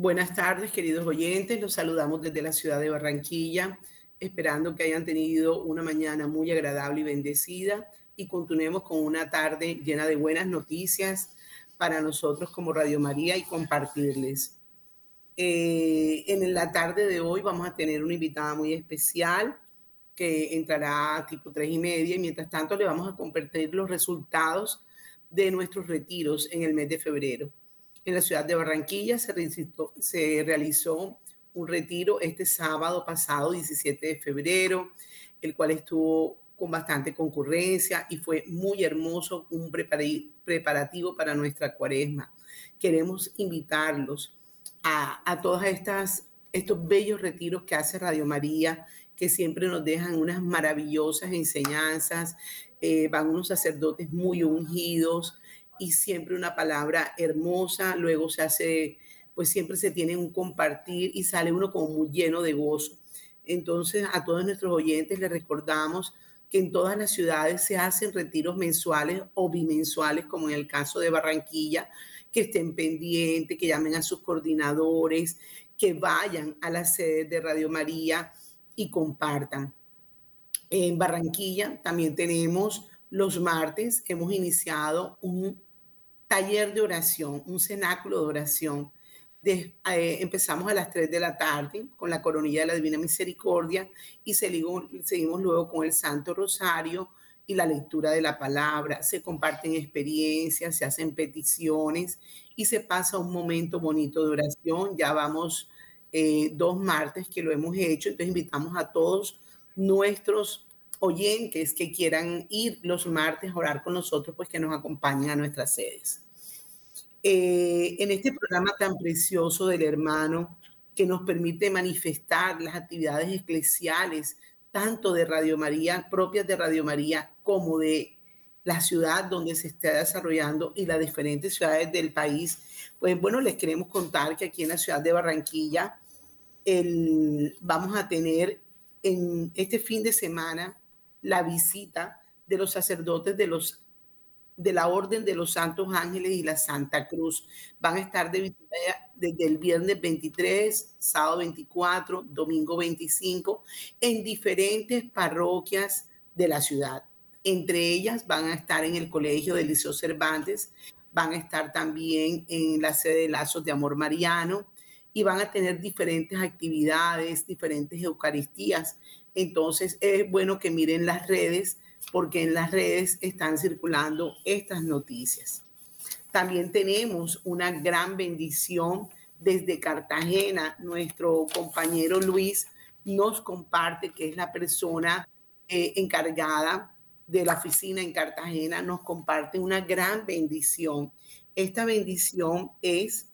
Buenas tardes, queridos oyentes. Los saludamos desde la ciudad de Barranquilla, esperando que hayan tenido una mañana muy agradable y bendecida y continuemos con una tarde llena de buenas noticias para nosotros como Radio María y compartirles. Eh, en la tarde de hoy vamos a tener una invitada muy especial que entrará a tipo tres y media y mientras tanto le vamos a compartir los resultados de nuestros retiros en el mes de febrero. En la ciudad de Barranquilla se, realizó un retiro este sábado pasado, 17 de febrero, el cual estuvo con bastante concurrencia y fue muy hermoso, un preparativo para nuestra cuaresma. Queremos invitarlos a, a estas estos bellos retiros que hace Radio María, que siempre nos dejan unas maravillosas enseñanzas, eh, van unos sacerdotes muy ungidos y siempre una palabra hermosa, luego se hace, pues siempre se tiene un compartir y sale uno como muy lleno de gozo. Entonces a todos nuestros oyentes les recordamos que en todas las ciudades se hacen retiros mensuales o bimensuales, como en el caso de Barranquilla, que estén pendientes, que llamen a sus coordinadores, que vayan a la sede de Radio María y compartan. En Barranquilla también tenemos los martes, hemos iniciado un taller de oración, un cenáculo de oración. De, eh, empezamos a las 3 de la tarde con la coronilla de la Divina Misericordia y seguimos, luego con el Santo Rosario y la lectura de la palabra. Se comparten experiencias, se hacen peticiones y se pasa un momento bonito de oración. Ya vamos eh, dos martes que lo hemos hecho, entonces invitamos a todos nuestros oyentes que quieran ir los martes a orar con nosotros, pues que nos acompañen a nuestras sedes. Eh, en este programa tan precioso del hermano que nos permite manifestar las actividades eclesiales, tanto de Radio María, propias de Radio María, como de la ciudad donde se está desarrollando y las diferentes ciudades del país. Pues bueno, les queremos contar que aquí en la ciudad de Barranquilla el, vamos a tener en este fin de semana la visita de los sacerdotes de los de la Orden de los Santos Ángeles y la Santa Cruz. Van a estar de visita desde el viernes 23, sábado 24, domingo 25, en diferentes parroquias de la ciudad. Entre ellas van a estar en el Colegio de Liceo Cervantes, van a estar también en la sede de Lazos de Amor Mariano y van a tener diferentes actividades, diferentes Eucaristías entonces es bueno que miren las redes porque en las redes están circulando estas noticias. También tenemos una gran bendición desde Cartagena. Nuestro compañero Luis nos comparte que es la persona eh, encargada de la oficina en Cartagena, nos comparte una gran bendición. Esta bendición es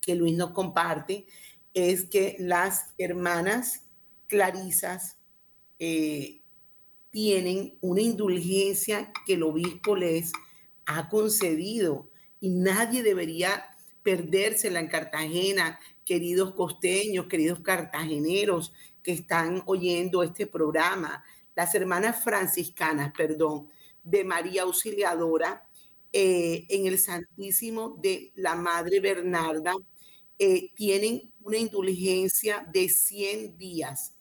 que Luis nos comparte, es que las hermanas clarisas eh, tienen una indulgencia que el obispo les ha concedido. Y nadie debería perdérsela en Cartagena, queridos costeños, queridos cartageneros que están oyendo este programa, las hermanas franciscanas, perdón, de María Auxiliadora eh, en el Santísimo de la Madre Bernarda, eh, tienen una indulgencia de 100 días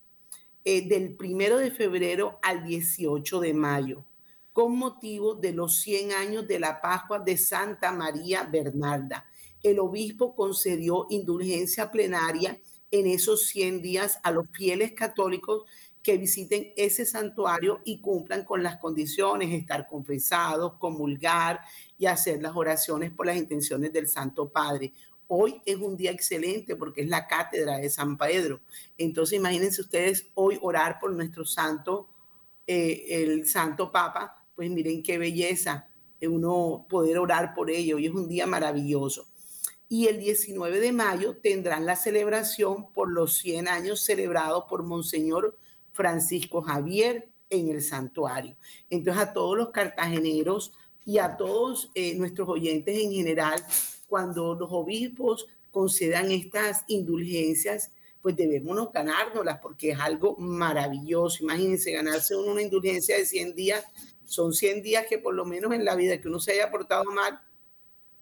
eh, del primero de febrero al 18 de mayo, con motivo de los 100 años de la Pascua de Santa María Bernarda. El obispo concedió indulgencia plenaria en esos 100 días a los fieles católicos que visiten ese santuario y cumplan con las condiciones, estar confesados, comulgar y hacer las oraciones por las intenciones del Santo Padre. Hoy es un día excelente porque es la cátedra de San Pedro. Entonces imagínense ustedes hoy orar por nuestro santo, eh, el santo Papa, pues miren qué belleza uno poder orar por ello. Hoy es un día maravilloso. Y el 19 de mayo tendrán la celebración por los 100 años celebrados por Monseñor Francisco Javier en el santuario. Entonces a todos los cartageneros y a todos eh, nuestros oyentes en general, cuando los obispos concedan estas indulgencias, pues debemos ganárnoslas porque es algo maravilloso. Imagínense ganarse una indulgencia de 100 días, son 100 días que por lo menos en la vida que uno se haya portado mal,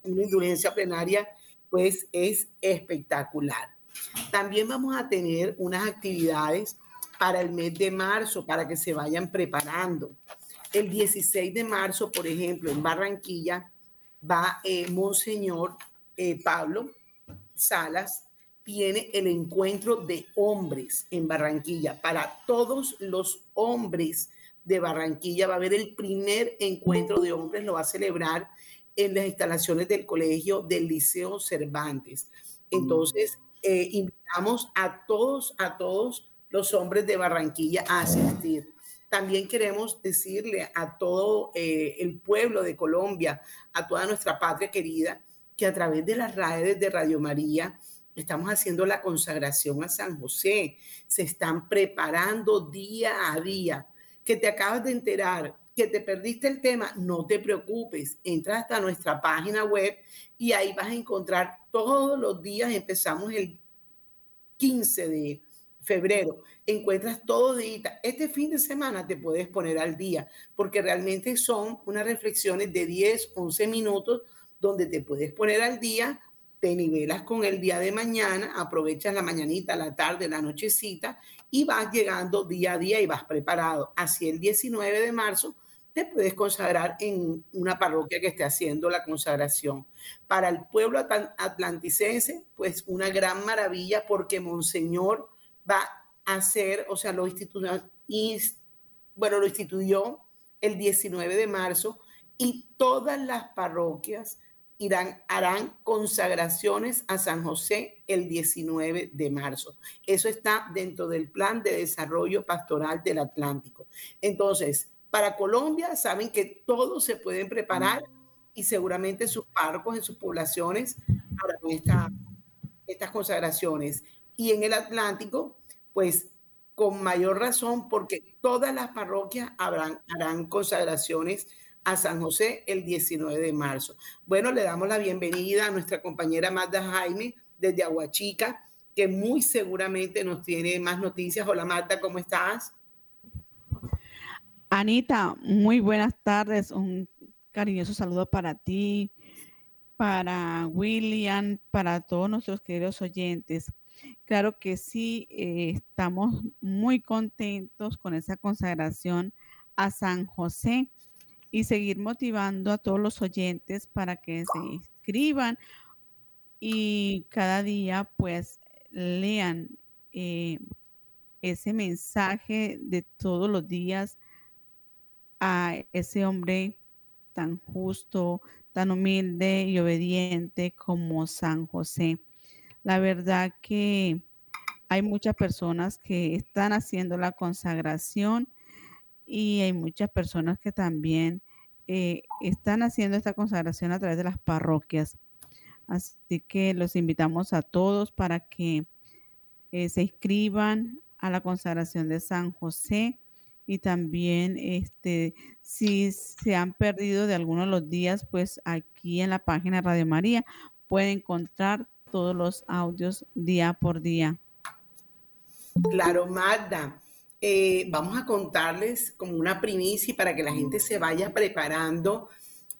una indulgencia plenaria, pues es espectacular. También vamos a tener unas actividades para el mes de marzo, para que se vayan preparando. El 16 de marzo, por ejemplo, en Barranquilla, va eh, Monseñor eh, Pablo Salas, tiene el encuentro de hombres en Barranquilla. Para todos los hombres de Barranquilla va a haber el primer encuentro de hombres, lo va a celebrar en las instalaciones del colegio del Liceo Cervantes. Entonces, eh, invitamos a todos, a todos los hombres de Barranquilla a asistir. También queremos decirle a todo eh, el pueblo de Colombia, a toda nuestra patria querida, que a través de las redes de Radio María estamos haciendo la consagración a San José. Se están preparando día a día. Que te acabas de enterar que te perdiste el tema, no te preocupes. Entra hasta nuestra página web y ahí vas a encontrar todos los días. Empezamos el 15 de febrero, encuentras todo día. Este fin de semana te puedes poner al día, porque realmente son unas reflexiones de 10, 11 minutos donde te puedes poner al día, te nivelas con el día de mañana, aprovechas la mañanita, la tarde, la nochecita y vas llegando día a día y vas preparado. Así el 19 de marzo te puedes consagrar en una parroquia que esté haciendo la consagración. Para el pueblo atlanticense, pues una gran maravilla porque Monseñor va hacer, o sea, lo instituyó, el 19 de marzo y todas las parroquias irán, harán consagraciones a San José el 19 de marzo. Eso está dentro del plan de desarrollo pastoral del Atlántico. Entonces, para Colombia saben que todos se pueden preparar y seguramente sus párrocos en sus poblaciones harán estas consagraciones y en el Atlántico, pues con mayor razón, porque todas las parroquias harán consagraciones a San José el 19 de marzo. Bueno, le damos la bienvenida a nuestra compañera Magda Jaime desde Aguachica, que muy seguramente nos tiene más noticias. Hola Magda, ¿cómo estás? Anita, muy buenas tardes. Un cariñoso saludo para ti, para William, para todos nuestros queridos oyentes. Claro que sí, eh, estamos muy contentos con esa consagración a San José y seguir motivando a todos los oyentes para que se inscriban y cada día pues lean eh, ese mensaje de todos los días a ese hombre tan justo, tan humilde y obediente como San José. La verdad que hay muchas personas que están haciendo la consagración y hay muchas personas que también eh, están haciendo esta consagración a través de las parroquias. Así que los invitamos a todos para que eh, se inscriban a la consagración de San José y también este si se han perdido de algunos de los días, pues aquí en la página Radio María pueden encontrar todos los audios día por día. Claro, Magda. Eh, vamos a contarles como una primicia para que la gente se vaya preparando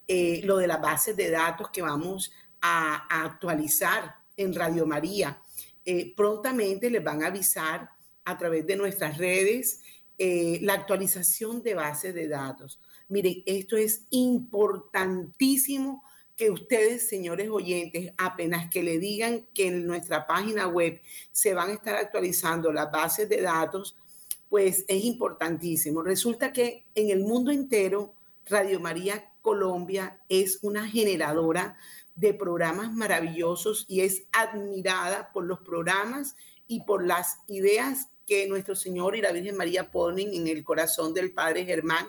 eh, lo de las bases de datos que vamos a, actualizar en Radio María. Eh, prontamente les van a avisar a través de nuestras redes la actualización de bases de datos. Miren, esto es importantísimo que ustedes, señores oyentes, apenas que le digan que en nuestra página web se van a estar actualizando las bases de datos, pues es importantísimo. Resulta que en el mundo entero, Radio María Colombia es una generadora de programas maravillosos y es admirada por los programas y por las ideas que nuestro Señor y la Virgen María ponen en el corazón del Padre Germán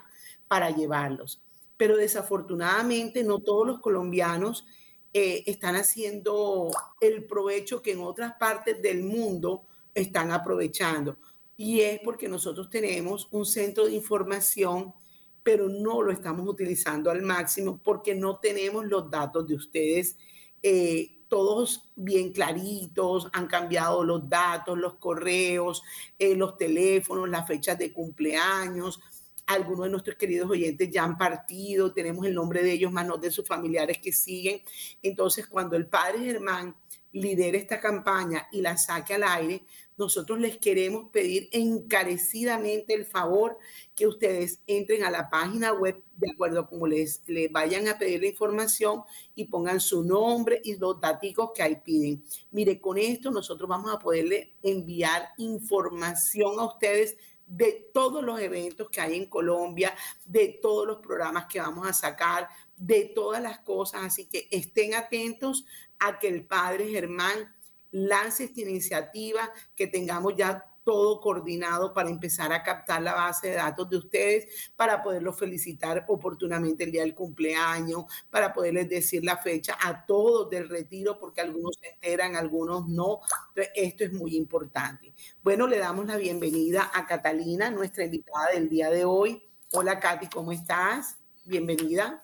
para llevarlos pero desafortunadamente no todos los colombianos eh, están haciendo el provecho que en otras partes del mundo están aprovechando. Y es porque nosotros tenemos un centro de información, pero no lo estamos utilizando al máximo porque no tenemos los datos de ustedes. Eh, todos bien claritos, han cambiado los datos, los correos, eh, los teléfonos, las fechas de cumpleaños, algunos de nuestros queridos oyentes ya han partido, tenemos el nombre de ellos, más no de sus familiares que siguen. Entonces, cuando el padre Germán lidere esta campaña y la saque al aire, nosotros les queremos pedir encarecidamente el favor que ustedes entren a la página web de acuerdo a cómo les, les vayan a pedir la información y pongan su nombre y los datos que ahí piden. Mire, con esto nosotros vamos a poderle enviar información a ustedes de todos los eventos que hay en Colombia, de todos los programas que vamos a sacar, de todas las cosas. Así que estén atentos a que el padre Germán lance esta iniciativa, que tengamos ya todo coordinado para empezar a captar la base de datos de ustedes, para poderlos felicitar oportunamente el día del cumpleaños, para poderles decir la fecha a todos del retiro, porque algunos se enteran, algunos no. Entonces, esto es muy importante. Bueno, le damos la bienvenida a Catalina, nuestra invitada del día de hoy. Hola, Katy, ¿cómo estás? Bienvenida.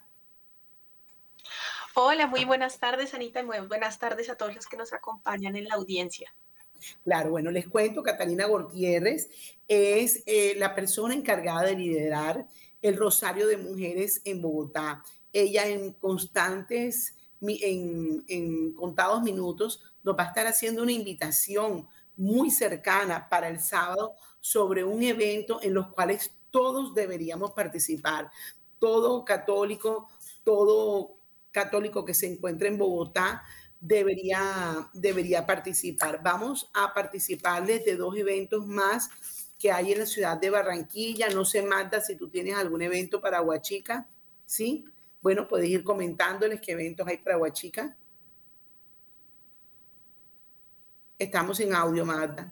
Hola, muy buenas tardes, Anita, y muy buenas tardes a todos los que nos acompañan en la audiencia. Claro, bueno, les cuento, Catalina Gutiérrez es eh, la persona encargada de liderar el Rosario de Mujeres en Bogotá. Ella en constantes, en, en contados minutos, nos va a estar haciendo una invitación muy cercana para el sábado sobre un evento en los cuales todos deberíamos participar. Todo católico, todo católico que se encuentra en Bogotá debería, debería participar. Vamos a participar de dos eventos más que hay en la ciudad de Barranquilla. No sé, Magda, si tú tienes algún evento para Huachica, ¿sí? Bueno, puedes ir comentándoles qué eventos hay para Huachica. Estamos en audio, Magda.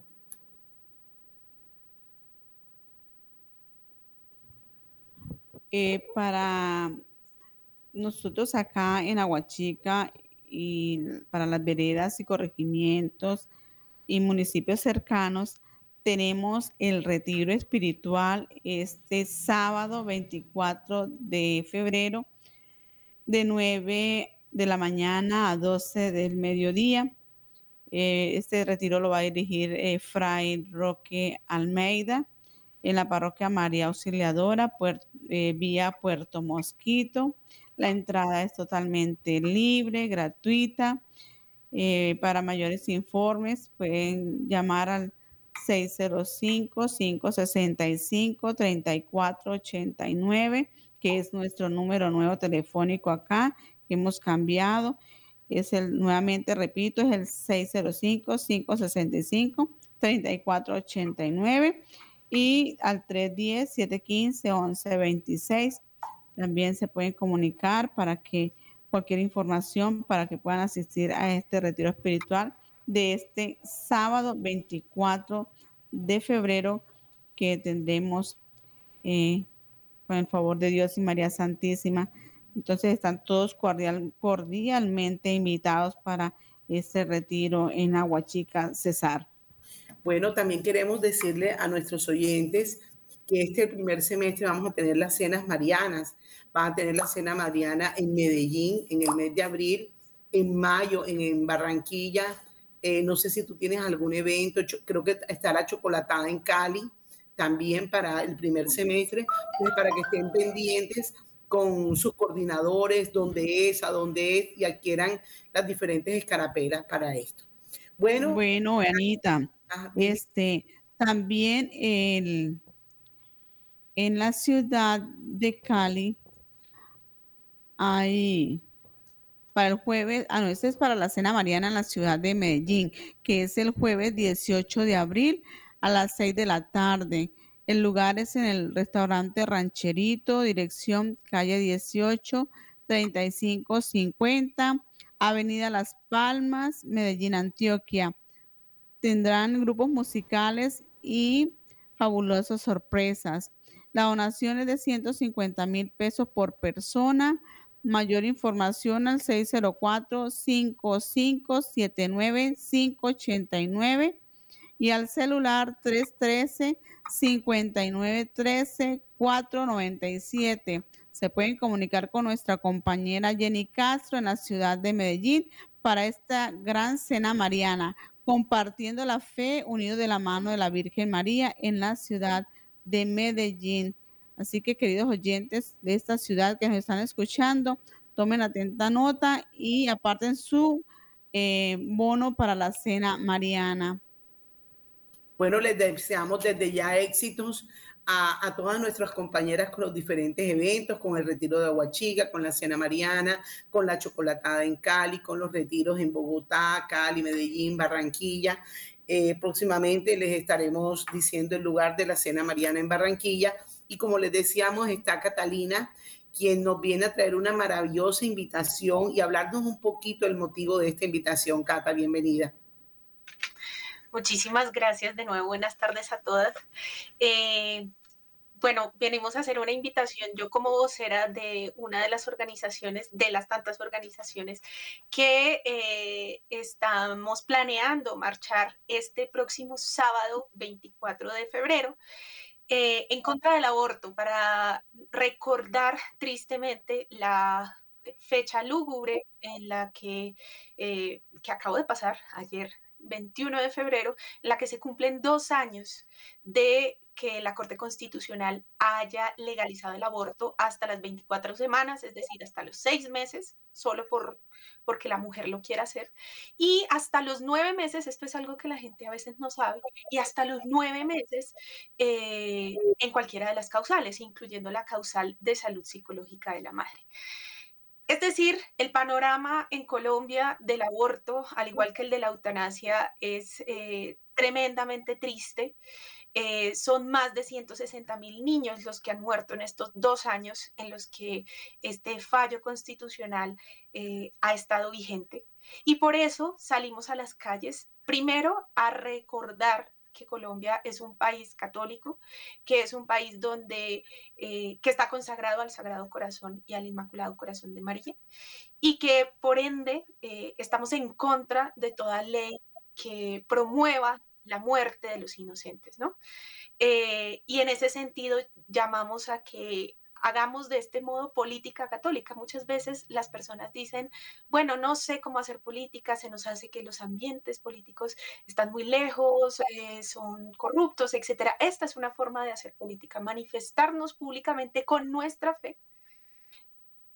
Eh, para nosotros acá en Aguachica y para las veredas y corregimientos y municipios cercanos, tenemos el retiro espiritual este sábado 24 de febrero de 9 de la mañana a 12 del mediodía. Eh, este retiro lo va a dirigir eh, Fray Roque Almeida en la parroquia María Auxiliadora, eh, vía Puerto Mosquito. La entrada es totalmente libre, gratuita. Eh, para mayores informes pueden llamar al 605-565-3489, que es nuestro número nuevo telefónico acá, que hemos cambiado. Es el, nuevamente repito, es el 605-565-3489 y al 310-715-1126 también se pueden comunicar para que cualquier información, para que puedan asistir a este retiro espiritual de este sábado 24 de febrero que tendremos eh, con el favor de Dios y María Santísima. Entonces están todos cordial, cordialmente invitados para este retiro en Aguachica, Cesar. Bueno, también queremos decirle a nuestros oyentes que este primer semestre vamos a tener las cenas marianas. Van a tener la cena mariana en Medellín en el mes de abril, en mayo en, Barranquilla. Eh, no sé si tú tienes algún evento, creo que está la chocolatada en Cali también para el primer semestre, pues para que estén pendientes con sus coordinadores, dónde es, a dónde es y adquieran las diferentes escarapelas para esto. Bueno, bueno, Anita, este también en la ciudad de Cali hay para el jueves, ah, no, este es para la cena mariana en la ciudad de Medellín, que es el jueves 18 de abril a las 6 de la tarde. El lugar es en el restaurante Rancherito, dirección calle 18, 3550, Avenida Las Palmas, Medellín, Antioquia. Tendrán grupos musicales y fabulosas sorpresas. La donación es de 150 mil pesos por persona. Mayor información al 604-5579-589 y al celular 313-5913-497. Se pueden comunicar con nuestra compañera Jenny Castro en la ciudad de Medellín para esta gran cena mariana, compartiendo la fe unido de la mano de la Virgen María en la ciudad de de Medellín. Así que queridos oyentes de esta ciudad que nos están escuchando, tomen atenta nota y aparten su eh, bono para la cena mariana. Bueno, les deseamos desde ya éxitos a, a, todas nuestras compañeras con los diferentes eventos, con el retiro de Aguachiga, con la cena mariana, con la chocolatada en Cali, con los retiros en Bogotá, Cali, Medellín, Barranquilla. Eh, próximamente les estaremos diciendo el lugar de la cena mariana en Barranquilla y como les decíamos, está Catalina, quien nos viene a traer una maravillosa invitación y hablarnos un poquito el motivo de esta invitación. Cata, bienvenida. Muchísimas gracias de nuevo. Buenas tardes a todas. Eh, bueno, venimos a hacer una invitación, yo como vocera de una de las organizaciones, de las tantas organizaciones que eh, estamos planeando marchar este próximo sábado 24 de febrero. Eh, en contra del aborto para recordar tristemente la fecha lúgubre en la que, eh, que acabo de pasar ayer, 21 de febrero, en la que se cumplen dos años de que la Corte Constitucional haya legalizado el aborto hasta las 24 semanas, es decir, hasta los seis meses, solo por, porque la mujer lo quiera hacer, y hasta los nueve meses, esto es algo que la gente a veces no sabe, y hasta los nueve meses eh, en cualquiera de las causales, incluyendo la causal de salud psicológica de la madre. Es decir, el panorama en Colombia del aborto, al igual que el de la eutanasia, es eh, tremendamente triste. Eh, son más de 160 mil niños los que han muerto en estos dos años en los que este fallo constitucional eh, ha estado vigente. Y por eso salimos a las calles, primero a recordar que Colombia es un país católico, que es un país donde, eh, que está consagrado al Sagrado Corazón y al Inmaculado Corazón de María, y que por ende estamos en contra de toda ley que promueva la muerte de los inocentes, ¿no? Eh, y en ese sentido llamamos a que hagamos de este modo política católica. Muchas veces las personas dicen, bueno, no sé cómo hacer política, se nos hace que los ambientes políticos están muy lejos, eh, son corruptos, etc. Esta es una forma de hacer política, manifestarnos públicamente con nuestra fe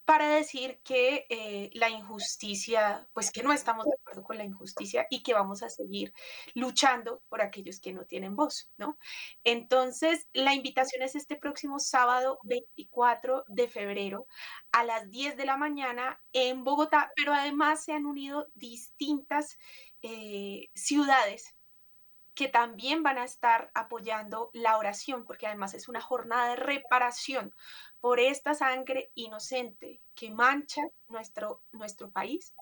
para decir que eh, la injusticia, pues que no estamos de acuerdo con la injusticia y que vamos a seguir luchando por aquellos que no tienen voz, ¿no? Entonces, la invitación es este próximo sábado 24 de febrero a las 10 de la mañana en Bogotá, pero además se han unido distintas eh, ciudades que también van a estar apoyando la oración, porque además es una jornada de reparación por esta sangre inocente que mancha nuestro, nuestro país.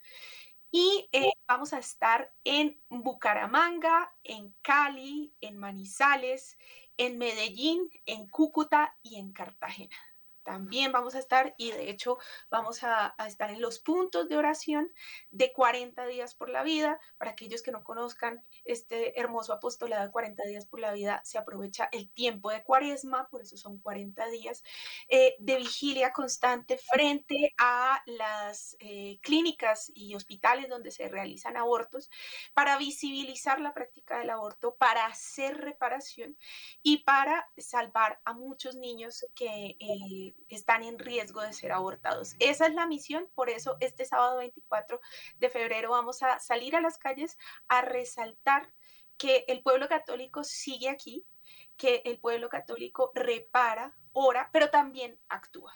Y eh, vamos a estar en Bucaramanga, en Cali, en Manizales, en Medellín, en Cúcuta y en Cartagena también vamos a estar y de hecho vamos a, estar en los puntos de oración de 40 días por la vida. Para aquellos que no conozcan este hermoso apostolado de 40 días por la vida, se aprovecha el tiempo de cuaresma, por eso son 40 días eh, de vigilia constante frente a las eh, clínicas y hospitales donde se realizan abortos para visibilizar la práctica del aborto, para hacer reparación y para salvar a muchos niños que... Eh, están en riesgo de ser abortados. Esa es la misión, por eso este sábado 24 de febrero vamos a salir a las calles a resaltar que el pueblo católico sigue aquí, que el pueblo católico repara, ora, pero también actúa.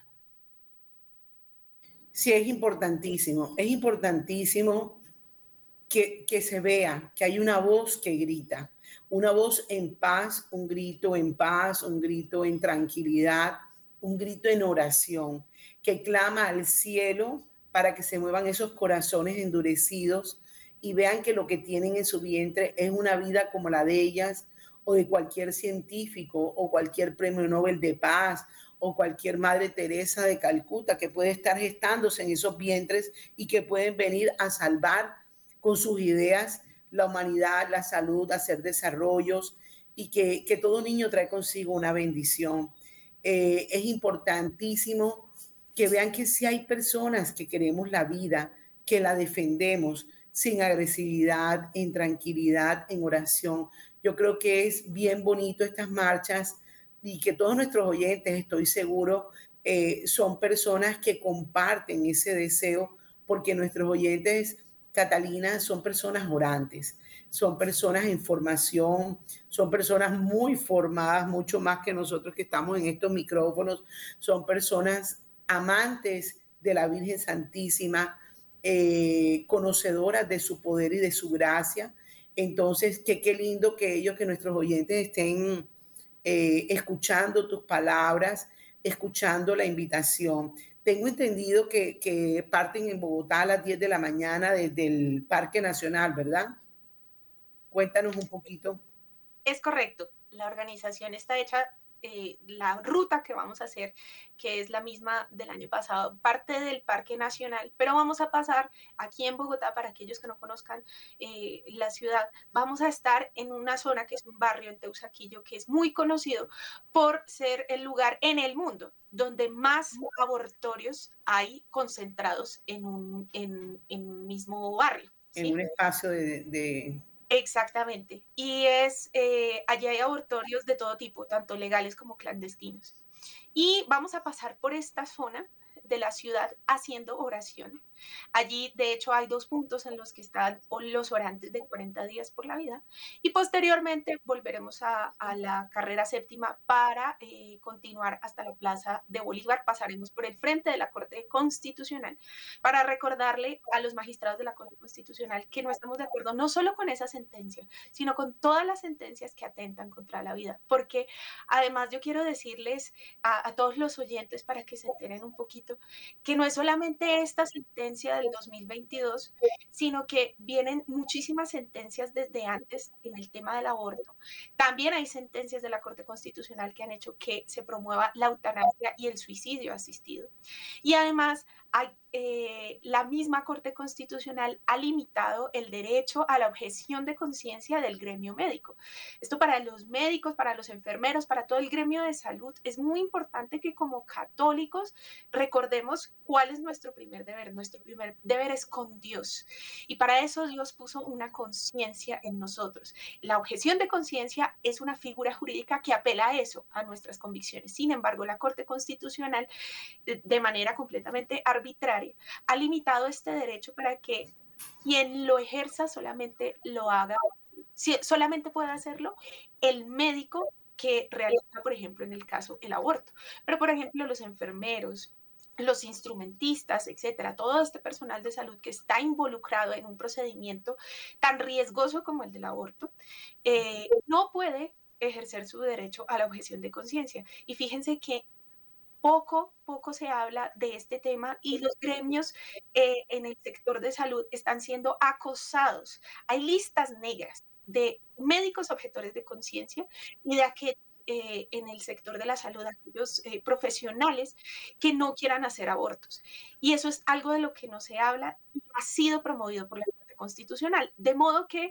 Sí, es importantísimo, es importantísimo que, que, se vea que hay una voz que grita, una voz en paz, un grito en paz, un grito en tranquilidad, un grito en oración que clama al cielo para que se muevan esos corazones endurecidos y vean que lo que tienen en su vientre es una vida como la de ellas o de cualquier científico o cualquier premio Nobel de paz o cualquier Madre Teresa de Calcuta que puede estar gestándose en esos vientres y que pueden venir a salvar con sus ideas la humanidad, la salud, hacer desarrollos y que, que todo niño trae consigo una bendición. Eh, es importantísimo que vean que si hay personas que queremos la vida, que la defendemos sin agresividad, en tranquilidad, en oración. Yo creo que es bien bonito estas marchas y que todos nuestros oyentes, estoy seguro, eh, son personas que comparten ese deseo, porque nuestros oyentes, Catalina, son personas orantes, son personas en formación, son personas muy formadas, mucho más que nosotros que estamos en estos micrófonos, son personas amantes de la Virgen Santísima, eh, conocedoras de su poder y de su gracia. Entonces, qué, qué lindo que ellos, que nuestros oyentes estén eh, escuchando tus palabras, escuchando la invitación. Tengo entendido que, que, parten en Bogotá a las 10 de la mañana desde el Parque Nacional, ¿verdad? Cuéntanos un poquito. Es correcto. La organización está hecha eh, la ruta que vamos a hacer, que es la misma del año pasado, parte del Parque Nacional, pero vamos a pasar aquí en Bogotá, para aquellos que no conozcan eh, la ciudad, vamos a estar en una zona que es un barrio en Teusaquillo, que es muy conocido por ser el lugar en el mundo donde más abortorios hay concentrados en un, en, en mismo barrio. En un espacio de Exactamente. Y es, eh, allí hay abortorios de todo tipo, tanto legales como clandestinos. Y vamos a pasar por esta zona de la ciudad haciendo oración. Allí, de hecho, hay dos puntos en los que están los orantes de 40 días por la vida y posteriormente volveremos a, la carrera séptima para eh, continuar hasta la Plaza de Bolívar. Pasaremos por el frente de la Corte Constitucional para recordarle a los magistrados de la Corte Constitucional que no estamos de acuerdo no solo con esa sentencia, sino con todas las sentencias que atentan contra la vida. Porque además yo quiero decirles a, a todos los oyentes para que se enteren un poquito que no es solamente esta sentencia, del 2022, sino que vienen muchísimas sentencias desde antes en el tema del aborto. También hay sentencias de la Corte Constitucional que han hecho que se promueva la eutanasia y el suicidio asistido. Y además hay eh, la misma Corte Constitucional ha limitado el derecho a la objeción de conciencia del gremio médico. Esto para los médicos, para los enfermeros, para todo el gremio de salud, es muy importante que como católicos recordemos cuál es nuestro primer deber. Nuestro primer deber es con Dios. Y para eso Dios puso una conciencia en nosotros. La objeción de conciencia es una figura jurídica que apela a eso, a nuestras convicciones. Sin embargo, la Corte Constitucional, de manera completamente arbitraria, ha limitado este derecho para que quien lo ejerza solamente lo haga, solamente pueda hacerlo el médico que realiza, por ejemplo, en el caso el aborto. Pero, por ejemplo, los enfermeros, los instrumentistas, etcétera, todo este personal de salud que está involucrado en un procedimiento tan riesgoso como el del aborto, eh, no puede ejercer su derecho a la objeción de conciencia. Y fíjense que poco, poco se habla de este tema y los gremios eh, en el sector de salud están siendo acosados. Hay listas negras de médicos objetores de conciencia y de aquellos eh, en el sector de la salud, aquellos eh, profesionales que no quieran hacer abortos. Y eso es algo de lo que no se habla y ha sido promovido por la Corte Constitucional. De modo que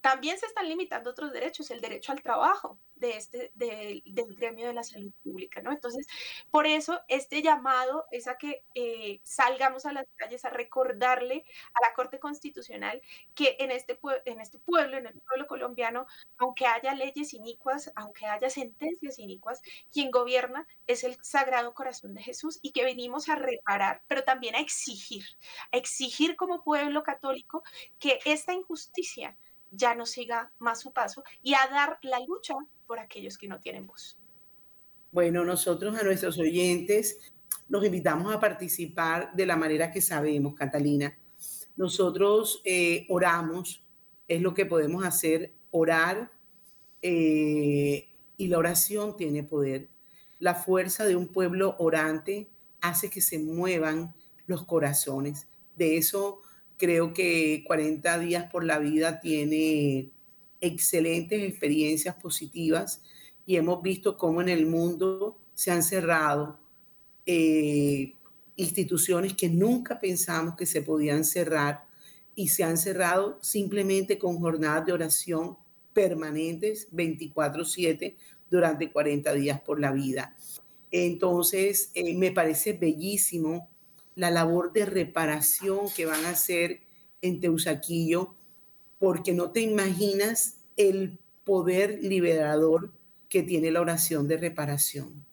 también se están limitando otros derechos, el derecho al trabajo de este, del gremio de la salud pública, ¿no? Entonces, por eso este llamado es a que eh, salgamos a las calles a recordarle a la Corte Constitucional que en este, en este pueblo, en el pueblo colombiano, aunque haya leyes inicuas, aunque haya sentencias inicuas, quien gobierna es el Sagrado Corazón de Jesús y que venimos a reparar, pero también a exigir, a exigir como pueblo católico que esta injusticia ya no siga más su paso y a dar la lucha por aquellos que no tienen voz. Bueno, nosotros a nuestros oyentes los invitamos a participar de la manera que sabemos, Catalina. Nosotros eh, oramos, es lo que podemos hacer, orar, eh, y la oración tiene poder. La fuerza de un pueblo orante hace que se muevan los corazones. De eso Creo que 40 días por la vida tiene excelentes experiencias positivas y hemos visto cómo en el mundo se han cerrado eh, instituciones que nunca pensamos que se podían cerrar y se han cerrado simplemente con jornadas de oración permanentes 24/7 durante 40 días por la vida. Entonces, eh, me parece bellísimo la labor de reparación que van a hacer en Teusaquillo, porque no te imaginas el poder liberador que tiene la oración de reparación.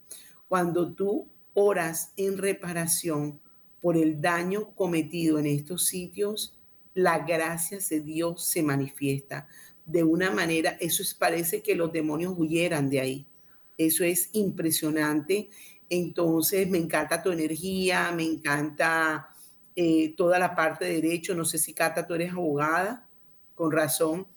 Cuando tú oras en reparación por el daño cometido en estos sitios, la gracia de Dios se manifiesta de una manera, eso es, parece que los demonios huyeran de ahí. Eso es impresionante. Entonces, me encanta tu energía, me encanta eh, toda la parte de derecho. No sé si Cata, tú eres abogada, con razón.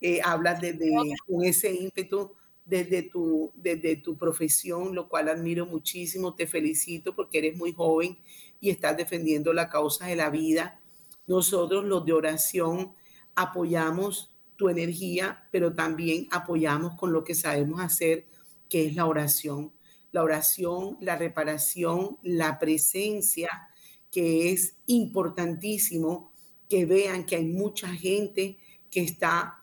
Eh, hablas desde con ese ímpetu desde tu, desde tu profesión, lo cual admiro muchísimo. Te felicito porque eres muy joven y estás defendiendo la causa de la vida. Nosotros, los de oración, apoyamos tu energía, pero también apoyamos con lo que sabemos hacer, que es la oración. La oración, la reparación, la presencia, que es importantísimo que vean que hay mucha gente que está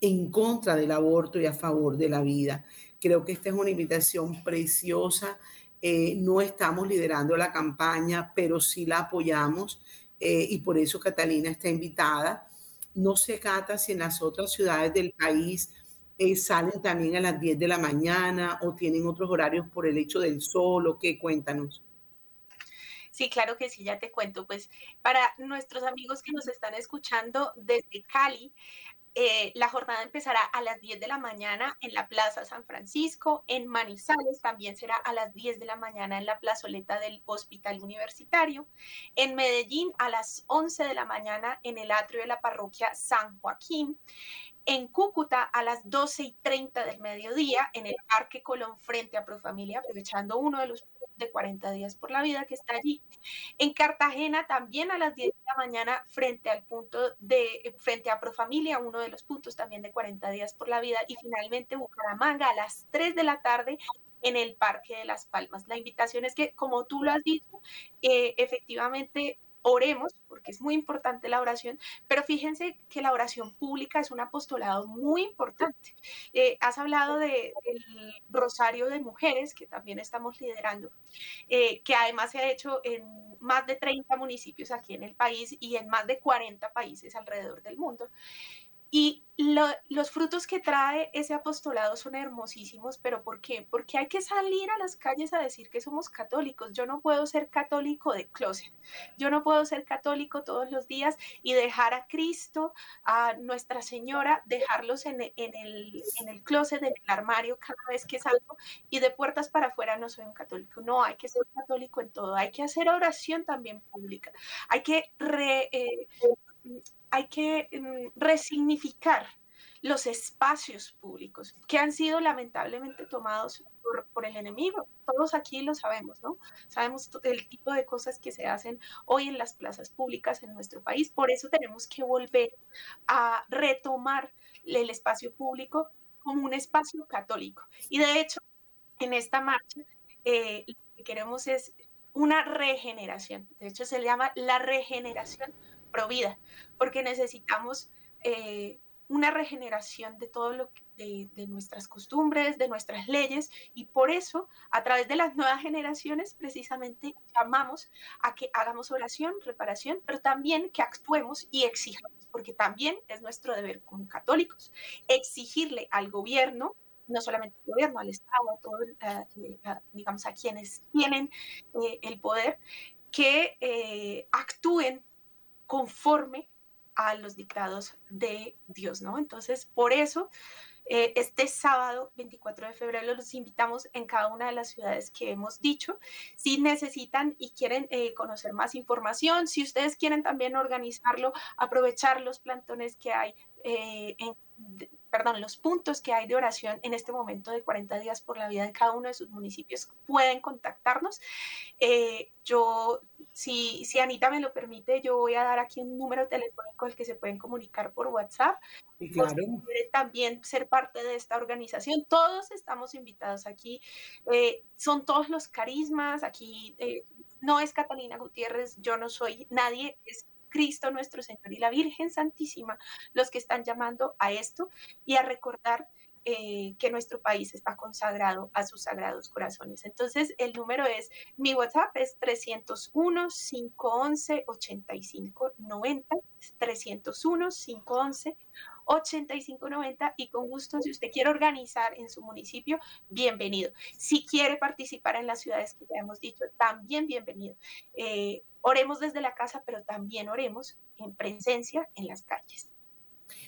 en contra del aborto y a favor de la vida. Creo que esta es una invitación preciosa. Eh, no estamos liderando la campaña, pero sí la apoyamos eh, y por eso Catalina está invitada. No se Cata, si en las otras ciudades del país eh, salen también a las 10 de la mañana o tienen otros horarios por el hecho del sol o qué, cuéntanos. Sí, claro que sí, ya te cuento. Pues para nuestros amigos que nos están escuchando desde Cali, eh, la jornada empezará a las 10 de la mañana en la Plaza San Francisco, en Manizales también será a las 10 de la mañana en la plazoleta del Hospital Universitario, en Medellín a las 11 de la mañana en el atrio de la parroquia San Joaquín, en Cúcuta a las 12 y 30 del mediodía en el Parque Colón frente a Profamilia, aprovechando uno de los de 40 días por la vida que está allí. En Cartagena también a las 10 de la mañana frente al punto de, frente a Profamilia, uno de los puntos también de 40 días por la vida. Y finalmente Bucaramanga a las 3 de la tarde en el Parque de las Palmas. La invitación es que, como tú lo has dicho, eh, efectivamente oremos, porque es muy importante la oración, pero fíjense que la oración pública es un apostolado muy importante. Eh, has hablado del Rosario de Mujeres, que también estamos liderando, eh, que además se ha hecho en más de 30 municipios aquí en el país y en más de 40 países alrededor del mundo. Y los frutos que trae ese apostolado son hermosísimos, pero ¿por qué? Porque hay que salir a las calles a decir que somos católicos. Yo no puedo ser católico de closet. Yo no puedo ser católico todos los días y dejar a Cristo, a Nuestra Señora, dejarlos en, en, el, en el closet, en el armario cada vez que salgo y de puertas para afuera no soy un católico. No, hay que ser católico en todo. Hay que hacer oración también pública. Hay que re, eh, hay que mm, resignificar los espacios públicos que han sido lamentablemente tomados por, el enemigo. Todos aquí lo sabemos, ¿no? Sabemos el tipo de cosas que se hacen hoy en las plazas públicas en nuestro país. Por eso tenemos que volver a retomar el espacio público como un espacio católico. Y de hecho, en esta marcha, eh, lo que queremos es una regeneración. De hecho, se llama la regeneración vida, porque necesitamos eh, una regeneración de todo lo que, de, nuestras costumbres, de nuestras leyes, y por eso, a través de las nuevas generaciones, precisamente llamamos a que hagamos oración, reparación, pero también que actuemos y exijamos, porque también es nuestro deber como católicos, exigirle al gobierno no solamente al gobierno, al Estado, a todos, digamos, a quienes tienen eh, el poder, que eh, actúen conforme a los dictados de Dios, ¿no? Entonces, por eso, eh, este sábado 24 de febrero los invitamos en cada una de las ciudades que hemos dicho. Si necesitan y quieren eh, conocer más información, si ustedes quieren también organizarlo, aprovechar los plantones que hay eh, en perdón, los puntos que hay de oración en este momento de 40 días por la vida en cada uno de sus municipios, pueden contactarnos. Eh, yo, si, si Anita me lo permite, yo voy a dar aquí un número telefónico al que se pueden comunicar por WhatsApp. Y claro. también ser parte de esta organización. Todos estamos invitados aquí. Eh, son todos los carismas. Aquí eh, no es Catalina Gutiérrez, yo no soy nadie, es Cristo nuestro Señor y la Virgen Santísima los que están llamando a esto y a recordar eh, que nuestro país está consagrado a sus sagrados corazones. Entonces, el número es, mi WhatsApp es 301-511-8590, 301-511. 8590 y con gusto, si usted quiere organizar en su municipio, bienvenido. Si quiere participar en las ciudades que ya hemos dicho, también bienvenido. Eh, oremos desde la casa, pero también oremos en presencia en las calles.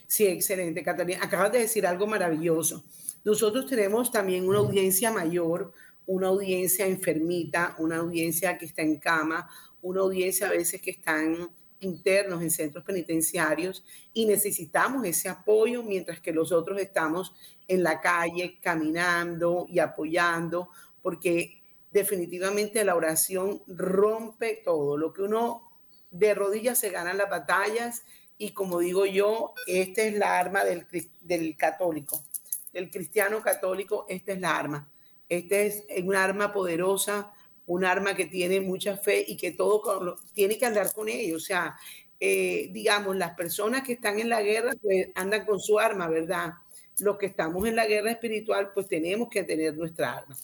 Sí, excelente, Catalina. Acabas de decir algo maravilloso. Nosotros tenemos también una audiencia mayor, una audiencia enfermita, una audiencia que está en cama, una audiencia a veces que están internos en centros penitenciarios y necesitamos ese apoyo mientras que los otros estamos en la calle caminando y apoyando, porque definitivamente la oración rompe todo. Lo que uno de rodillas se gana las batallas y como digo yo, esta es la arma del, católico, del cristiano católico, esta es la arma. Esta es un arma poderosa, un arma que tiene mucha fe y que todo tiene que andar con ello. O sea, eh, digamos, las personas que están en la guerra pues, andan con su arma, ¿verdad? Los que estamos en la guerra espiritual, pues tenemos que tener nuestra arma.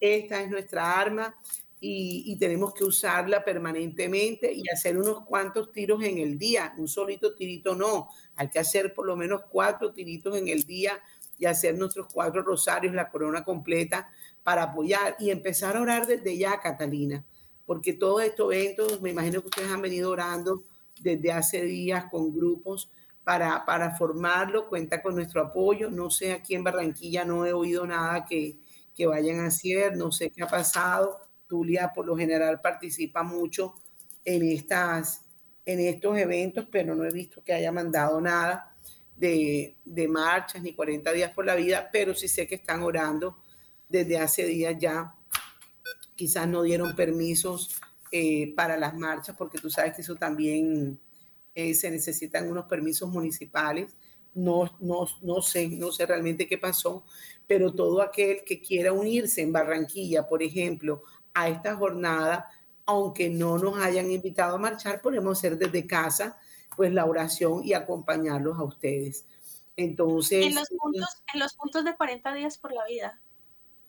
Esta es nuestra arma y, tenemos que usarla permanentemente y hacer unos cuantos tiros en el día. Un solito tirito no, hay que hacer por lo menos cuatro tiritos en el día y hacer nuestros cuatro rosarios, la corona completa, para apoyar y empezar a orar desde ya, Catalina, porque todos estos eventos, me imagino que ustedes han venido orando desde hace días con grupos para, para formarlo, cuenta con nuestro apoyo. No sé, aquí en Barranquilla no he oído nada que, que vayan a hacer, no sé qué ha pasado Tulia por lo general participa mucho en, estas, en estos eventos, pero no he visto que haya mandado nada de, de marchas ni 40 días por la vida, pero sí sé que están orando desde hace días ya. Quizás no dieron permisos eh, para las marchas, porque tú sabes que eso también eh, se necesitan unos permisos municipales. No, no, no sé, no sé realmente qué pasó, pero todo aquel que quiera unirse en Barranquilla, por ejemplo, a esta jornada, aunque no nos hayan invitado a marchar, podemos hacer desde casa pues la oración y acompañarlos a ustedes. Entonces... En los puntos, en los puntos de 40 días por la vida,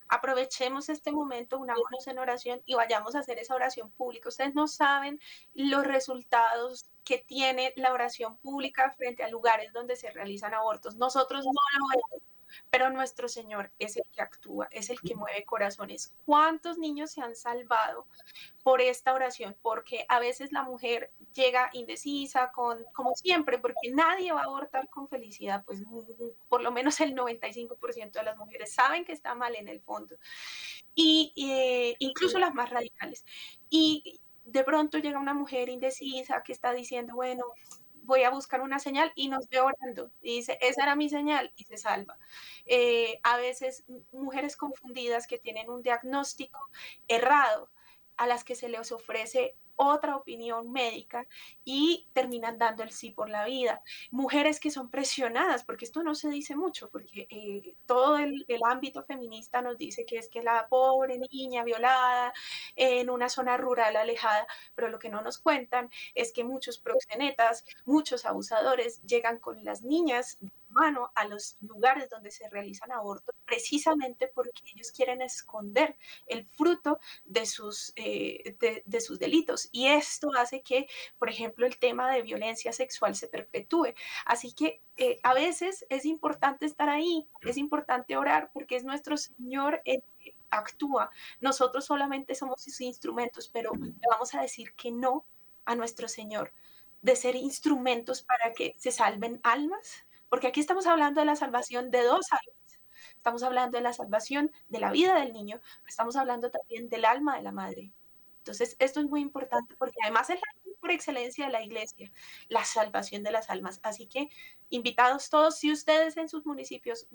aprovechemos este momento, unámonos en oración y vayamos a hacer esa oración pública. Ustedes no saben los resultados que tiene la oración pública frente a lugares donde se realizan abortos. Nosotros no lo vemos pero nuestro Señor es el que actúa, es el que mueve corazones. ¿Cuántos niños se han salvado por esta oración? Porque a veces la mujer llega indecisa, con, como siempre, porque nadie va a abortar con felicidad, pues por lo menos el 95% de las mujeres saben que está mal en el fondo, y eh, incluso las más radicales. Y de pronto llega una mujer indecisa que está diciendo, bueno, voy a buscar una señal y nos ve orando. Y dice, esa era mi señal y se salva. Eh, a veces mujeres confundidas que tienen un diagnóstico errado a las que se les ofrece otra opinión médica y terminan dando el sí por la vida. Mujeres que son presionadas, porque esto no se dice mucho, porque eh, todo el, ámbito feminista nos dice que es que la pobre niña violada en una zona rural alejada, pero lo que no nos cuentan es que muchos proxenetas, muchos abusadores llegan con las niñas a los lugares donde se realizan abortos precisamente porque ellos quieren esconder el fruto de sus, eh, de, sus delitos. Y esto hace que, por ejemplo, el tema de violencia sexual se perpetúe. Así que eh, a veces es importante estar ahí, es importante orar porque es nuestro Señor el que actúa. Nosotros solamente somos sus instrumentos, pero le vamos a decir que no a nuestro Señor de ser instrumentos para que se salven almas, porque aquí estamos hablando de la salvación de dos almas. Estamos hablando de la salvación de la vida del niño, pero estamos hablando también del alma de la madre. Entonces, esto es muy importante porque además es la por excelencia de la iglesia, la salvación de las almas. Así que, invitados todos, si ustedes en sus municipios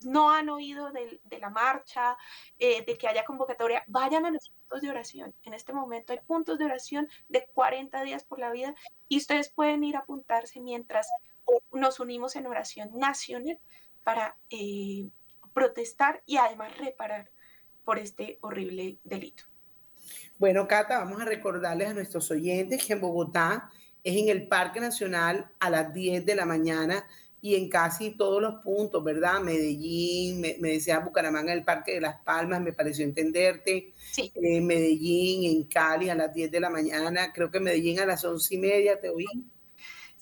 no han oído de, la marcha, eh, de que haya convocatoria, vayan a los puntos de oración. En este momento hay puntos de oración de 40 días por la vida y ustedes pueden ir a apuntarse mientras nos unimos en oración nacional para eh, protestar y además reparar por este horrible delito. Bueno, Cata, vamos a recordarles a nuestros oyentes que en Bogotá es en el Parque Nacional a las 10 de la mañana y en casi todos los puntos, ¿verdad? Medellín, me, decía Bucaramanga, el Parque de las Palmas, me pareció entenderte. Sí. Eh, Medellín, en Cali a las 10 de la mañana, creo que Medellín a las 11 y media, ¿te oí?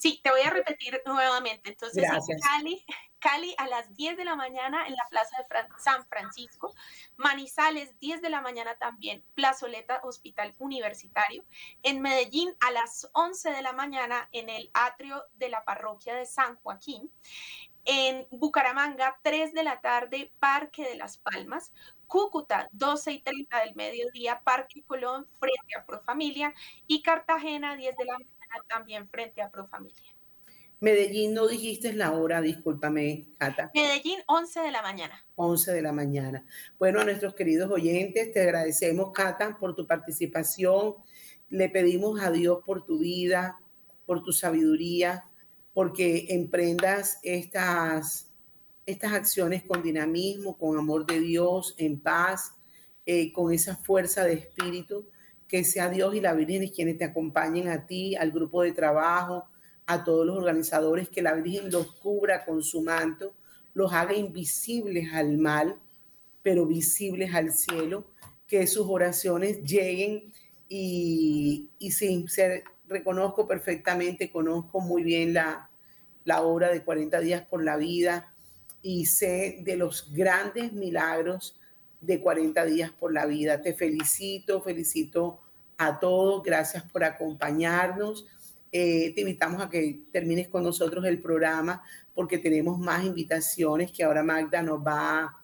Sí, te voy a repetir nuevamente. Entonces, Cali, Cali a las 10 de la mañana en la Plaza de San Francisco, Manizales 10 de la mañana también, Plazoleta Hospital Universitario, en Medellín a las 11 de la mañana en el atrio de la parroquia de San Joaquín, en Bucaramanga 3 de la tarde, Parque de las Palmas, Cúcuta 12 y 30 del mediodía, Parque Colón frente a Profamilia. Y Cartagena 10 de la mañana también frente a Profamilia. Medellín, no dijiste la hora, discúlpame, Cata. Medellín, 11 de la mañana. 11 de la mañana. Bueno, a nuestros queridos oyentes, te agradecemos, Cata, por tu participación. Le pedimos a Dios por tu vida, por tu sabiduría, porque emprendas estas, estas acciones con dinamismo, con amor de Dios, en paz, eh, con esa fuerza de espíritu que sea Dios y la Virgen quienes te acompañen a ti, al grupo de trabajo, a todos los organizadores, que la Virgen los cubra con su manto, los haga invisibles al mal, pero visibles al cielo, que sus oraciones lleguen y, y sí, se, reconozco perfectamente, conozco muy bien la, la obra de 40 días por la vida y sé de los grandes milagros de 40 días por la vida. Te felicito, felicito a todos, gracias por acompañarnos. Eh, te invitamos a que termines con nosotros el programa porque tenemos más invitaciones que ahora Magda nos va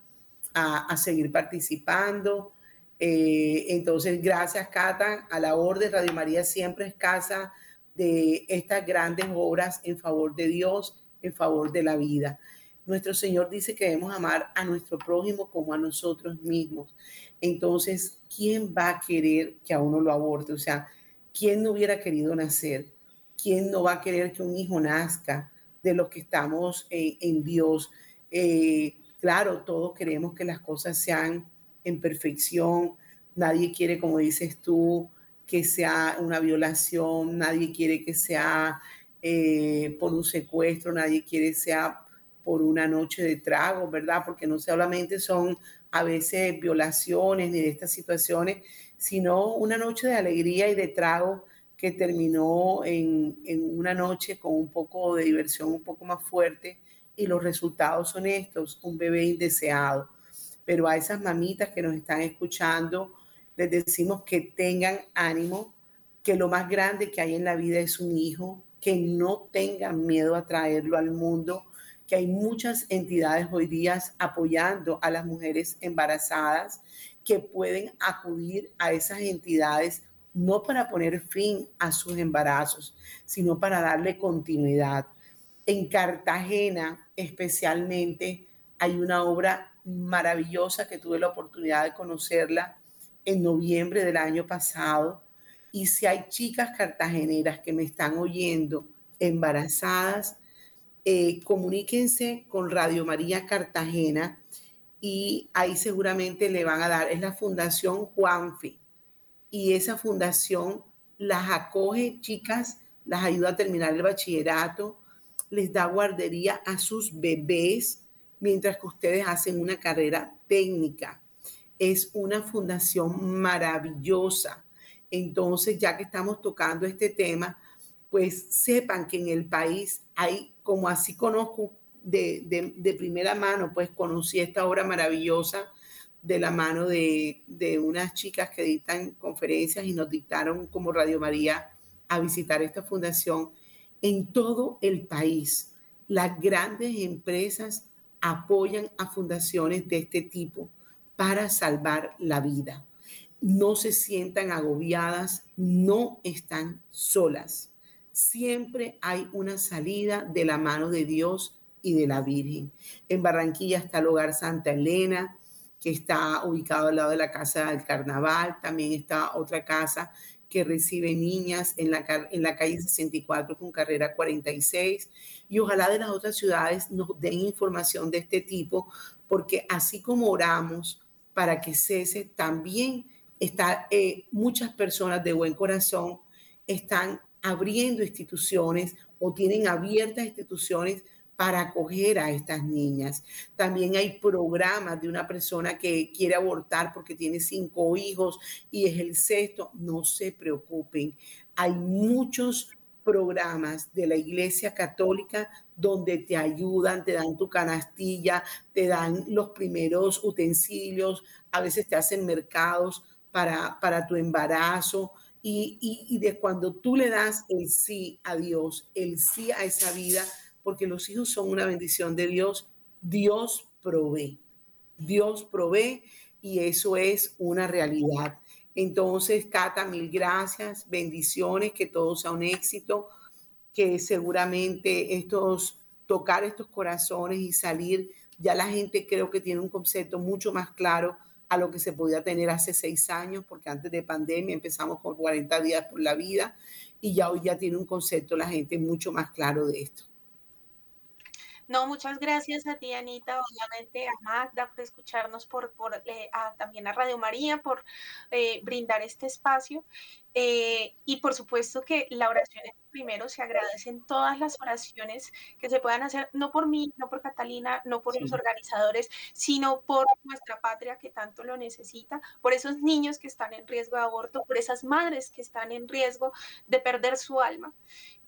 a, seguir participando. Eh, entonces, gracias Cata, a la orden Radio María siempre es casa de estas grandes obras en favor de Dios, en favor de la vida. Nuestro Señor dice que debemos amar a nuestro prójimo como a nosotros mismos. Entonces, ¿quién va a querer que a uno lo aborte? O sea, ¿quién no hubiera querido nacer? ¿Quién no va a querer que un hijo nazca de los que estamos en Dios? Eh, claro, todos queremos que las cosas sean en perfección. Nadie quiere, como dices tú, que sea una violación. Nadie quiere que sea eh, por un secuestro. Nadie quiere que sea por una noche de trago, ¿verdad? Porque no solamente son a veces violaciones ni de estas situaciones, sino una noche de alegría y de trago que terminó en, en, una noche con un poco de diversión un poco más fuerte y los resultados son estos, un bebé indeseado. Pero a esas mamitas que nos están escuchando, les decimos que tengan ánimo, que lo más grande que hay en la vida es un hijo, que no tengan miedo a traerlo al mundo, que hay muchas entidades hoy día apoyando a las mujeres embarazadas que pueden acudir a esas entidades no para poner fin a sus embarazos, sino para darle continuidad. En Cartagena especialmente hay una obra maravillosa que tuve la oportunidad de conocerla en noviembre del año pasado. Y si hay chicas cartageneras que me están oyendo embarazadas, eh, comuníquense con Radio María Cartagena y ahí seguramente le van a dar, es la Fundación Juanfe. Y esa fundación las acoge, chicas, las ayuda a terminar el bachillerato, les da guardería a sus bebés mientras que ustedes hacen una carrera técnica. Es una fundación maravillosa. Entonces, ya que estamos tocando este tema, pues sepan que en el país hay, como así conozco de, primera mano, pues conocí esta obra maravillosa de la mano de, de unas chicas que dictan conferencias y nos dictaron como Radio María a visitar esta fundación en todo el país. Las grandes empresas apoyan a fundaciones de este tipo para salvar la vida. No se sientan agobiadas, no están solas siempre hay una salida de la mano de Dios y de la Virgen. En Barranquilla está el Hogar Santa Elena, que está ubicado al lado de la Casa del Carnaval. También está otra casa que recibe niñas en la, en la calle 64 con carrera 46. Y ojalá de las otras ciudades nos den información de este tipo, porque así como oramos para que cese, también está, eh, muchas personas de buen corazón están abriendo instituciones o tienen abiertas instituciones para acoger a estas niñas. También hay programas de una persona que quiere abortar porque tiene cinco hijos y es el sexto. No se preocupen. Hay muchos programas de la Iglesia Católica donde te ayudan, te dan tu canastilla, te dan los primeros utensilios, a veces te hacen mercados para, para tu embarazo. Y, de cuando tú le das el sí a Dios, el sí a esa vida, porque los hijos son una bendición de Dios, Dios provee. Dios provee y eso es una realidad. Entonces, Cata, mil gracias, bendiciones, que todo sea un éxito, que seguramente estos, tocar estos corazones y salir, ya la gente creo que tiene un concepto mucho más claro a lo que se podía tener hace seis años, porque antes de pandemia empezamos con 40 días por la vida y ya hoy ya tiene un concepto la gente mucho más claro de esto. No, muchas gracias a ti, Anita, obviamente a Magda por escucharnos, por, por eh, también a Radio María por eh, brindar este espacio. Eh, y por supuesto que la oración es primero, se agradecen todas las oraciones que se puedan hacer, no por mí, no por Catalina, no por los organizadores, sino por nuestra patria que tanto lo necesita, por esos niños que están en riesgo de aborto, por esas madres que están en riesgo de perder su alma.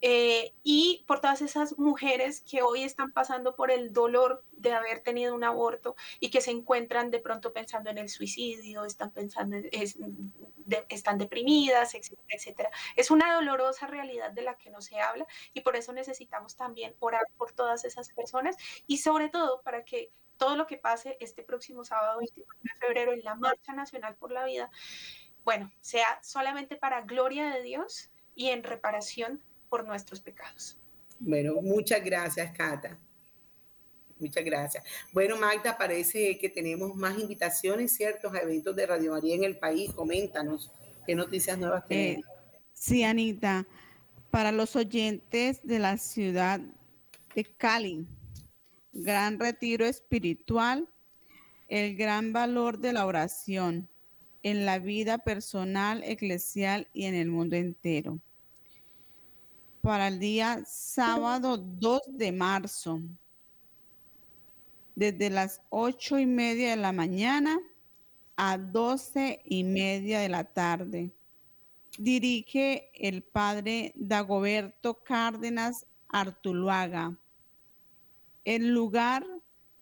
Eh, y por todas esas mujeres que hoy están pasando por el dolor de haber tenido un aborto y que se encuentran de pronto pensando en el suicidio, están pensando, están deprimidas, etcétera, etcétera. Es una dolorosa realidad de la que no se habla y por eso necesitamos también orar por todas esas personas y sobre todo para que todo lo que pase este próximo sábado 24 de febrero en la Marcha Nacional por la Vida, bueno, sea solamente para gloria de Dios y en reparación por nuestros pecados. Bueno, muchas gracias, Cata. Muchas gracias. Bueno, Magda, parece que tenemos más invitaciones, ¿ciertos? A eventos de Radio María en el país. Coméntanos qué noticias nuevas eh, sí, Anita. Para los oyentes de la ciudad de Cali, gran retiro espiritual, el gran valor de la oración en la vida personal, eclesial y en el mundo entero. Para el día sábado 2 de marzo, desde las ocho y media de la mañana a doce y media de la tarde. Dirige el padre Dagoberto Cárdenas Artuluaga. El lugar,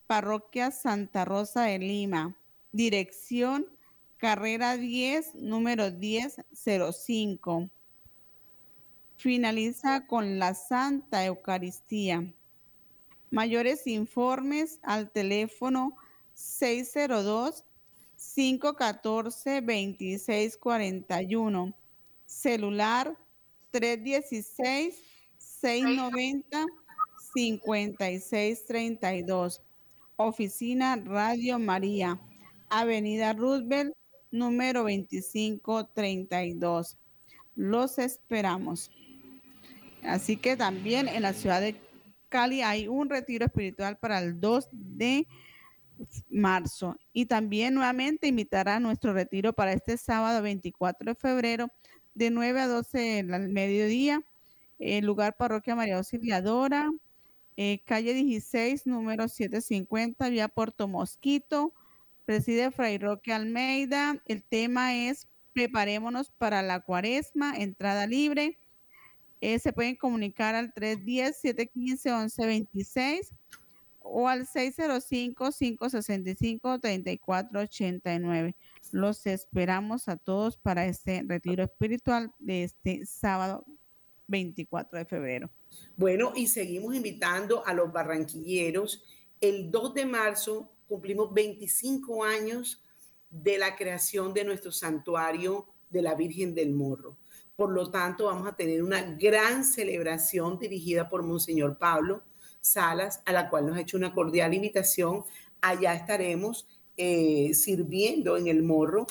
Parroquia Santa Rosa de Lima. Dirección, carrera 10, número 1005. Finaliza con la Santa Eucaristía. Mayores informes al teléfono 602-514-2641. Celular 316-690-5632. Oficina Radio María, Avenida Roosevelt, número 2532. Los esperamos. Así que también en la ciudad de Cali hay un retiro espiritual para el 2 de marzo. Y también nuevamente invitará a nuestro retiro para este sábado 24 de febrero de 9 a 12 al mediodía. El lugar Parroquia María Auxiliadora, eh, calle 16, número 750, vía Puerto Mosquito. Preside Fray Roque Almeida. El tema es Preparémonos para la cuaresma, entrada libre. Eh, se pueden comunicar al 310-715-1126 o al 605-565-3489. Los esperamos a todos para este retiro espiritual de este sábado 24 de febrero. Bueno, y seguimos invitando a los barranquilleros. El 2 de marzo cumplimos 25 años de la creación de nuestro santuario de la Virgen del Morro. Por lo tanto, vamos a tener una gran celebración dirigida por Monseñor Pablo Salas, a la cual nos ha hecho una cordial invitación. Allá estaremos eh, sirviendo en el morro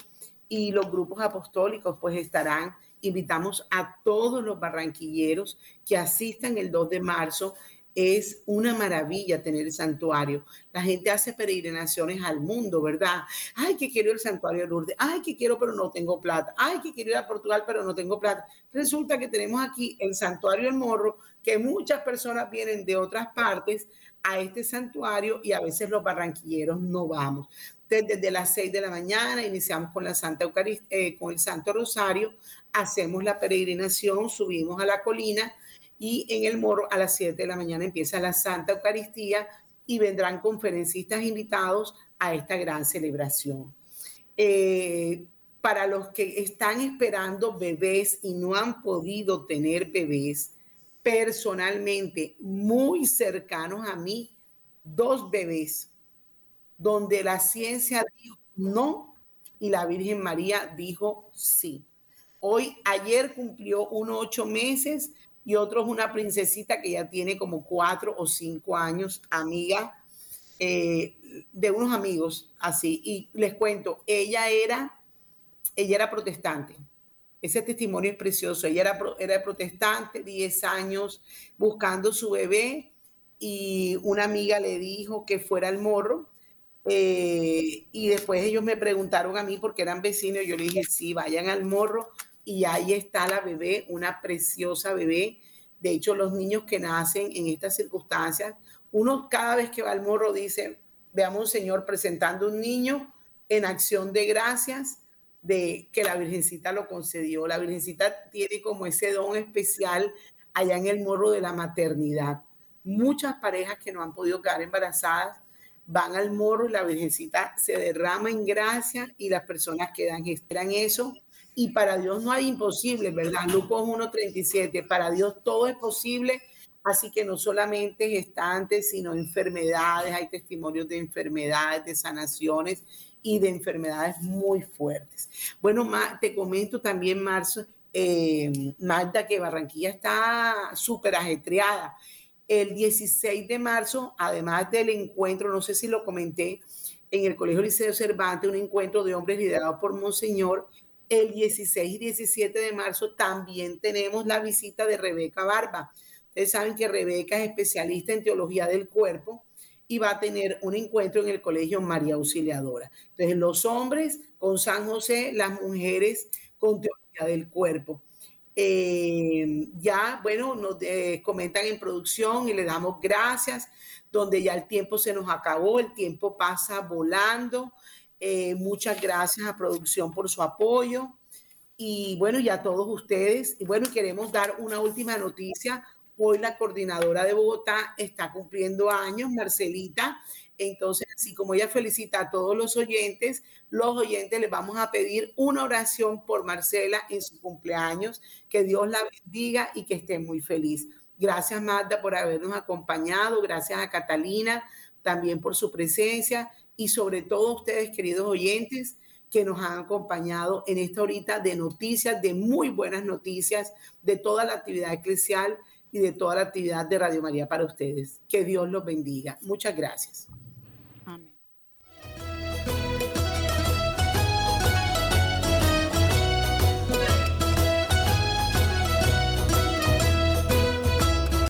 y los grupos apostólicos pues estarán. Invitamos a todos los barranquilleros que asistan el 2 de marzo es una maravilla tener el santuario. La gente hace peregrinaciones al mundo, ¿verdad? Ay, que quiero el santuario de Lourdes. Ay, que quiero, pero no tengo plata. Ay, que quiero ir a Portugal, pero no tengo plata. Resulta que tenemos aquí el santuario del Morro, que muchas personas vienen de otras partes a este santuario y a veces los barranquilleros no vamos. Desde, las seis de la mañana iniciamos con la Santa Eucaristía, eh, con el Santo Rosario, hacemos la peregrinación, subimos a la colina y en el morro a las 7 de la mañana empieza la Santa Eucaristía y vendrán conferencistas invitados a esta gran celebración. Eh, para los que están esperando bebés y no han podido tener bebés, personalmente muy cercanos a mí, dos bebés, donde la ciencia dijo no y la Virgen María dijo sí. Hoy, ayer cumplió uno ocho meses y otro es una princesita que ya tiene como cuatro o cinco años, amiga eh, de unos amigos, así. Y les cuento, ella era, ella era protestante. Ese testimonio es precioso. Ella era, era protestante, 10 años buscando su bebé y una amiga le dijo que fuera al morro eh, y después ellos me preguntaron a mí porque eran vecinos, yo le dije, sí, vayan al morro y ahí está la bebé, una preciosa bebé. De hecho, los niños que nacen en estas circunstancias, uno cada vez que va al morro dice, veamos un Señor presentando un niño en acción de gracias de que la Virgencita lo concedió. La Virgencita tiene como ese don especial allá en el morro de la maternidad. Muchas parejas que no han podido quedar embarazadas van al morro y la Virgencita se derrama en gracia y las personas quedan, esperan eso. Y para Dios no hay imposible, ¿verdad? Lucas 1.37, para Dios todo es posible. Así que no solamente gestantes, sino enfermedades, hay testimonios de enfermedades, de sanaciones y de enfermedades muy fuertes. Bueno, te comento también, Marzo, eh, Magda, que Barranquilla está súper ajetreada el 16 de marzo, además del encuentro, no sé si lo comenté, en el Colegio Liceo Cervantes, un encuentro de hombres liderado por Monseñor. El 16 y 17 de marzo también tenemos la visita de Rebeca Barba. Ustedes saben que Rebeca es especialista en teología del cuerpo y va a tener un encuentro en el Colegio María Auxiliadora. Entonces, los hombres con San José, las mujeres con teología del cuerpo. Eh, ya, bueno, nos eh, comentan en producción y le damos gracias, donde ya el tiempo se nos acabó, el tiempo pasa volando. Eh, muchas gracias a producción por su apoyo. Y bueno, ya todos ustedes. Y bueno, queremos dar una última noticia. Hoy la coordinadora de Bogotá está cumpliendo años, Marcelita. Entonces, así como ella felicita a todos los oyentes, los oyentes les vamos a pedir una oración por Marcela en su cumpleaños. Que Dios la bendiga y que esté muy feliz. Gracias, Magda, por habernos acompañado. Gracias a Catalina también por su presencia y sobre todo a ustedes, queridos oyentes, que nos han acompañado en esta horita de noticias, de muy buenas noticias, de toda la actividad eclesial y de toda la actividad de Radio María para ustedes. Que Dios los bendiga. Muchas gracias.